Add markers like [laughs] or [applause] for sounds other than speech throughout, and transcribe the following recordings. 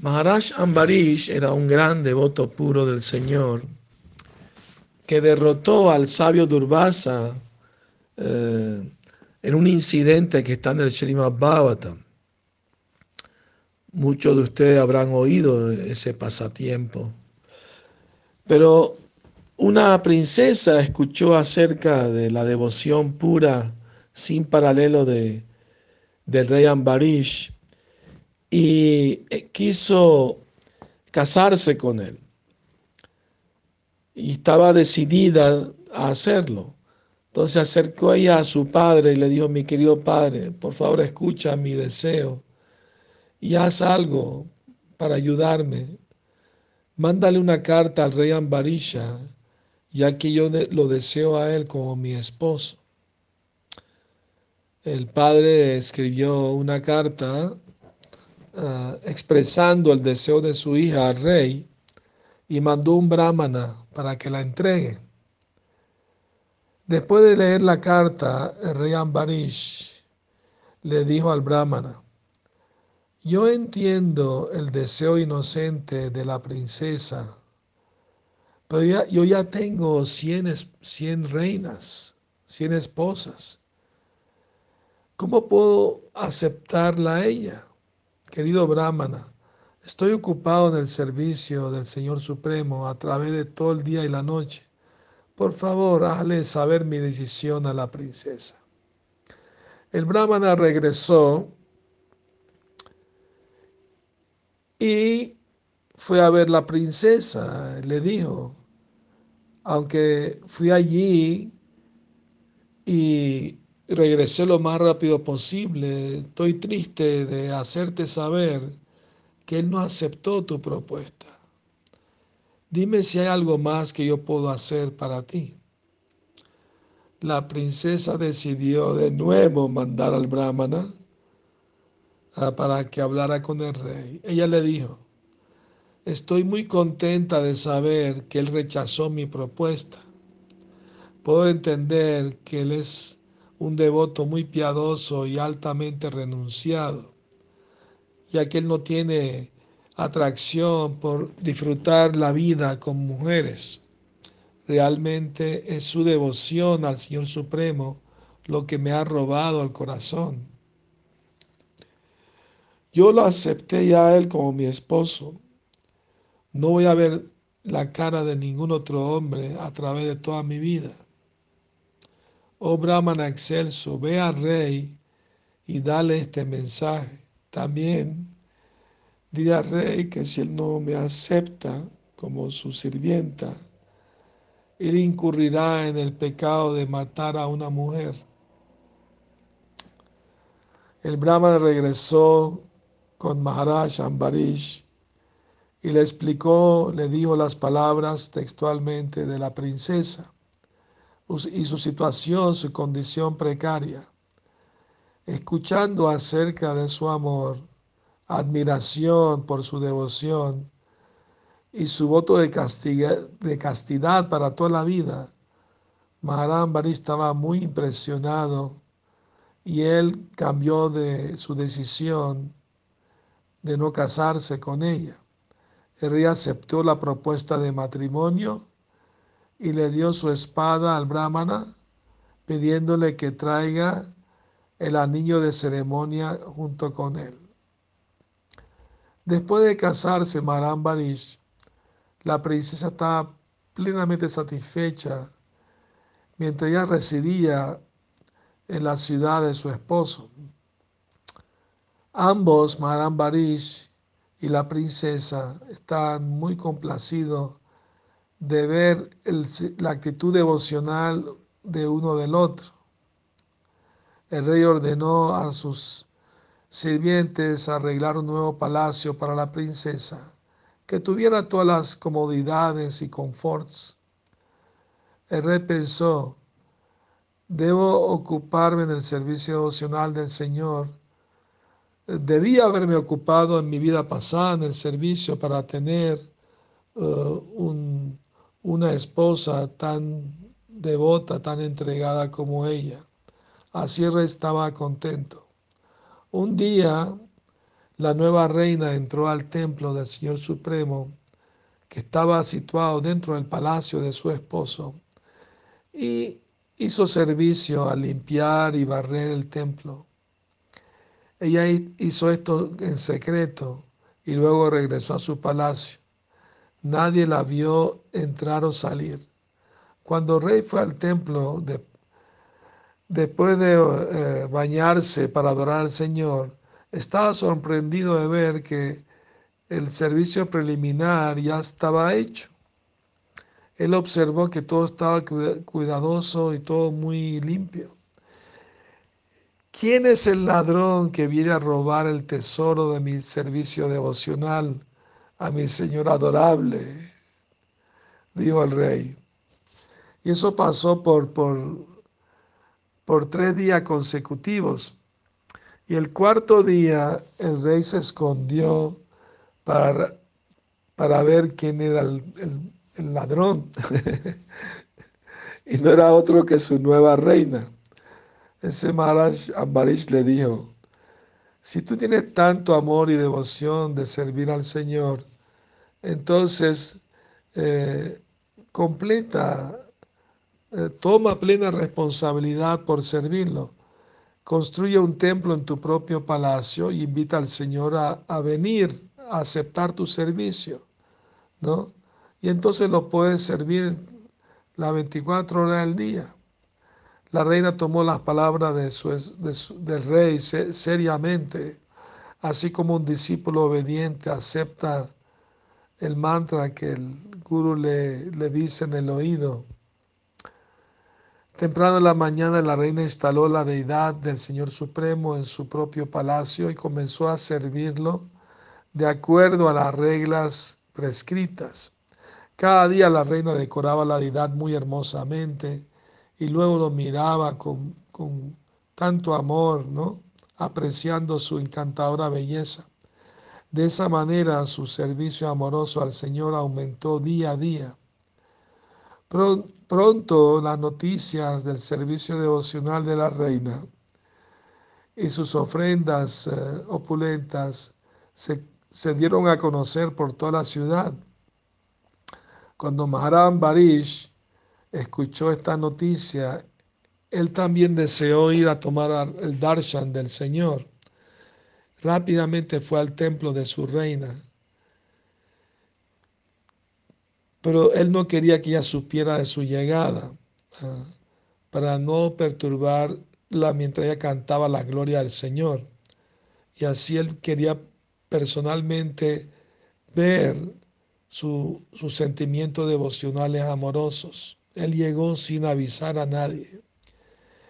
Maharaj Ambarish era un gran devoto puro del Señor que derrotó al sabio Durvasa eh, en un incidente que está en el Srimad Bhagavatam. Muchos de ustedes habrán oído ese pasatiempo. Pero una princesa escuchó acerca de la devoción pura sin paralelo de, del rey Ambarish y eh, quiso casarse con él. Y estaba decidida a hacerlo. Entonces acercó ella a su padre y le dijo, mi querido padre, por favor escucha mi deseo y haz algo para ayudarme. Mándale una carta al rey Ambarisha, ya que yo lo deseo a él como mi esposo. El padre escribió una carta uh, expresando el deseo de su hija al rey y mandó un brahmana para que la entregue. Después de leer la carta, el rey Ambarish le dijo al brahmana, yo entiendo el deseo inocente de la princesa, pero ya, yo ya tengo cien, cien reinas, cien esposas. ¿Cómo puedo aceptarla a ella? Querido Brahmana, estoy ocupado en el servicio del Señor Supremo a través de todo el día y la noche. Por favor, hazle saber mi decisión a la princesa. El Brahmana regresó y fue a ver la princesa. Le dijo, aunque fui allí y regresé lo más rápido posible, estoy triste de hacerte saber que él no aceptó tu propuesta. Dime si hay algo más que yo puedo hacer para ti. La princesa decidió de nuevo mandar al brahmana Ah, para que hablara con el rey. Ella le dijo, estoy muy contenta de saber que él rechazó mi propuesta. Puedo entender que él es un devoto muy piadoso y altamente renunciado, ya que él no tiene atracción por disfrutar la vida con mujeres. Realmente es su devoción al Señor Supremo lo que me ha robado el corazón. Yo lo acepté ya a él como mi esposo. No voy a ver la cara de ningún otro hombre a través de toda mi vida. Oh Brahmana excelso, ve al rey y dale este mensaje. También dile al rey que si él no me acepta como su sirvienta, él incurrirá en el pecado de matar a una mujer. El Brahmana regresó con Maharaj Ambarish y le explicó, le dijo las palabras textualmente de la princesa y su situación, su condición precaria. Escuchando acerca de su amor, admiración por su devoción y su voto de, de castidad para toda la vida, Maharaj Ambarish estaba muy impresionado y él cambió de su decisión de no casarse con ella. El rey aceptó la propuesta de matrimonio y le dio su espada al brahmana, pidiéndole que traiga el anillo de ceremonia junto con él. Después de casarse Maran Barish, la princesa estaba plenamente satisfecha mientras ella residía en la ciudad de su esposo. Ambos, Maran Barish y la princesa, están muy complacidos de ver la actitud devocional de uno del otro. El rey ordenó a sus sirvientes arreglar un nuevo palacio para la princesa, que tuviera todas las comodidades y conforts. El rey pensó, debo ocuparme en el servicio devocional del Señor debía haberme ocupado en mi vida pasada en el servicio para tener uh, una esposa tan devota, tan entregada como ella. Así estaba contento. Un día la nueva reina entró al templo del Señor Supremo, que estaba situado dentro del palacio de su esposo, y hizo servicio a limpiar y barrer el templo. Ella hizo esto en secreto y luego regresó a su palacio. Nadie la vio entrar o salir. Cuando el rey fue al templo, después de eh, bañarse para adorar al Señor, estaba sorprendido de ver que el servicio preliminar ya estaba hecho. Él observó que todo estaba cuidadoso y todo muy limpio. ¿Quién es el ladrón que viene a robar el tesoro de mi servicio devocional a mi Señor adorable? Dijo el rey. Y eso pasó por, por, por tres días consecutivos. Y el cuarto día el rey se escondió para, para ver quién era el, ladrón. [laughs] y no era otro que su nueva reina. Ese Maharaj Ambarish le dijo, si tú tienes tanto amor y devoción de servir al Señor, entonces eh, completa, eh, toma plena responsabilidad por servirlo. Construye un templo en tu propio palacio y invita al Señor a, a venir a aceptar tu servicio, ¿no? Y entonces lo puedes servir las 24 horas del día. La reina tomó las palabras de del rey seriamente, así como un discípulo obediente acepta el mantra que el guru le, le dice en el oído. Temprano en la mañana la reina instaló la deidad del Señor Supremo en su propio palacio y comenzó a servirlo de acuerdo a las reglas prescritas. Cada día la reina decoraba la deidad muy hermosamente y luego lo miraba con, tanto amor, ¿no? apreciando su encantadora belleza. De esa manera su servicio amoroso al Señor aumentó día a día. Pronto las noticias del servicio devocional de la reina y sus ofrendas eh, opulentas se, se, dieron a conocer por toda la ciudad. Cuando Maharam Barish escuchó esta noticia, él también deseó ir a tomar el darshan del Señor. Rápidamente fue al templo de su reina. Pero él no quería que ella supiera de su llegada, ah, para no perturbarla mientras ella cantaba la gloria del Señor. Y así él quería personalmente ver sus sentimientos devocionales amorosos. Él llegó sin avisar a nadie.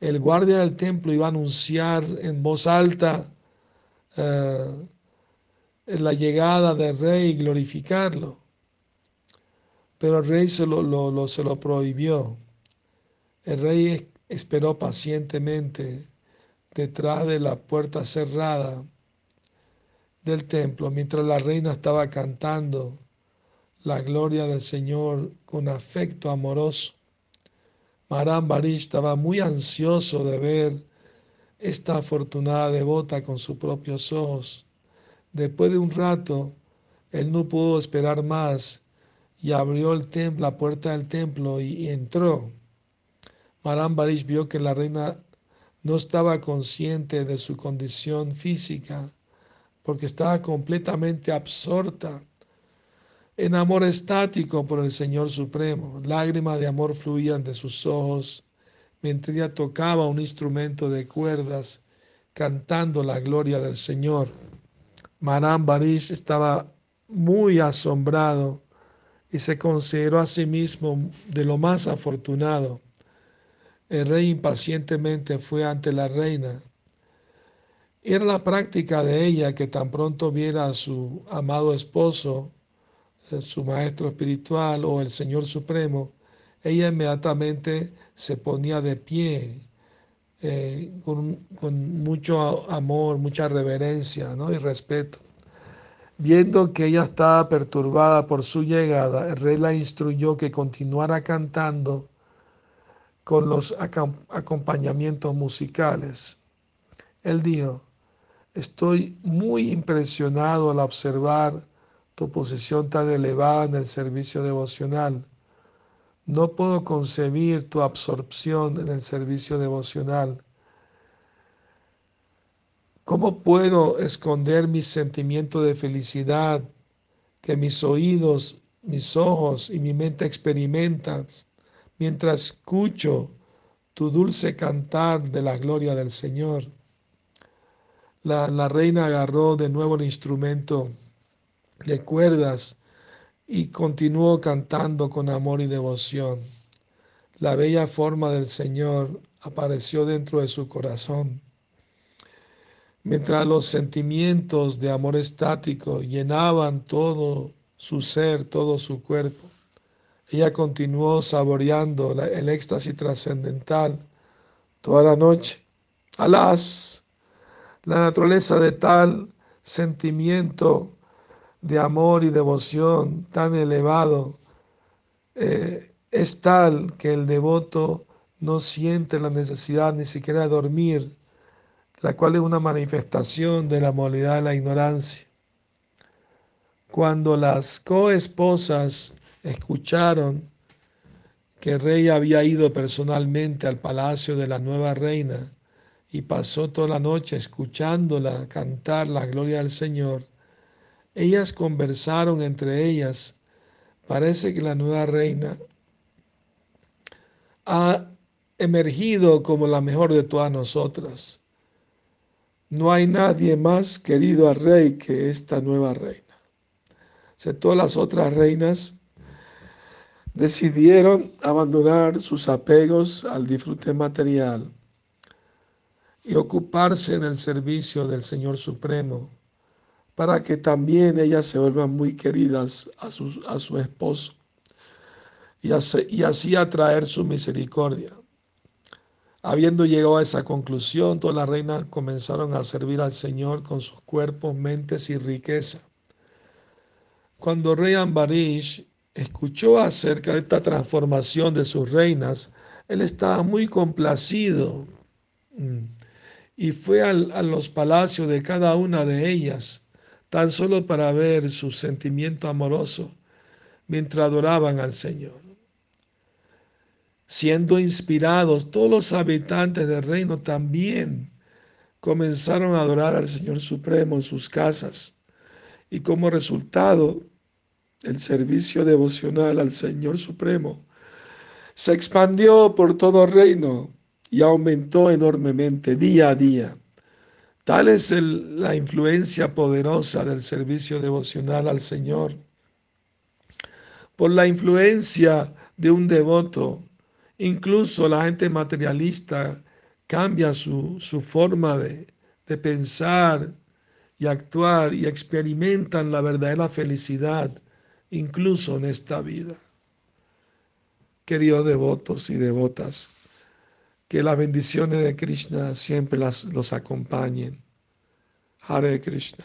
El guardia del templo iba a anunciar en voz alta eh, la llegada del rey y glorificarlo. Pero el rey se lo, se lo prohibió. El rey esperó pacientemente detrás de la puerta cerrada del templo mientras la reina estaba cantando la gloria del Señor con afecto amoroso. Maram Barish estaba muy ansioso de ver esta afortunada devota con sus propios ojos. Después de un rato, él no pudo esperar más y abrió la puerta del templo y, entró. Maram Barish vio que la reina no estaba consciente de su condición física porque estaba completamente absorta en amor estático por el Señor Supremo. Lágrimas de amor fluían de sus ojos mientras tocaba un instrumento de cuerdas cantando la gloria del Señor. Maram Barish estaba muy asombrado y se consideró a sí mismo de lo más afortunado. El rey impacientemente fue ante la reina. Era la práctica de ella que tan pronto viera a su amado esposo su maestro espiritual o el Señor Supremo, ella inmediatamente se ponía de pie eh, con, mucho amor, mucha reverencia y respeto. Viendo que ella estaba perturbada por su llegada, el rey la instruyó que continuara cantando con los acompañamientos musicales. Él dijo, Estoy muy impresionado al observar tu posición tan elevada en el servicio devocional. No puedo concebir tu absorción en el servicio devocional. ¿Cómo puedo esconder mi sentimiento de felicidad que mis oídos, mis ojos y mi mente experimentan mientras escucho tu dulce cantar de la gloria del Señor? La, la reina agarró de nuevo el instrumento de cuerdas y continuó cantando con amor y devoción. La bella forma del Señor apareció dentro de su corazón. Mientras los sentimientos de amor estático llenaban todo su ser, todo su cuerpo, ella continuó saboreando el éxtasis trascendental toda la noche. Alas, la naturaleza de tal sentimiento de amor y devoción tan elevado eh, es tal que el devoto no siente la necesidad ni siquiera de dormir, la cual es una manifestación de la moralidad de la ignorancia. Cuando las coesposas escucharon que el rey había ido personalmente al palacio de la nueva reina y pasó toda la noche escuchándola cantar la gloria del Señor, ellas conversaron entre ellas. Parece que la nueva reina ha emergido como la mejor de todas nosotras. No hay nadie más querido al rey que esta nueva reina. O todas las otras reinas decidieron abandonar sus apegos al disfrute material y ocuparse en el servicio del Señor Supremo para que también ellas se vuelvan muy queridas a su, a su esposo y así, y así atraer su misericordia. Habiendo llegado a esa conclusión, todas las reinas comenzaron a servir al Señor con sus cuerpos, mentes y riqueza. Cuando rey Ambarish escuchó acerca de esta transformación de sus reinas, él estaba muy complacido mm, y fue a los palacios de cada una de ellas tan solo para ver su sentimiento amoroso mientras adoraban al Señor. Siendo inspirados, todos los habitantes del reino también comenzaron a adorar al Señor Supremo en sus casas y como resultado el servicio devocional al Señor Supremo se expandió por todo el reino y aumentó enormemente día a día. Tal es la influencia poderosa del servicio devocional al Señor. Por la influencia de un devoto, incluso la gente materialista cambia su, forma de, de pensar y actuar y experimentan la verdadera felicidad, incluso en esta vida. Queridos devotos y devotas, que las bendiciones de Krishna siempre las, los acompañen. Hare Krishna.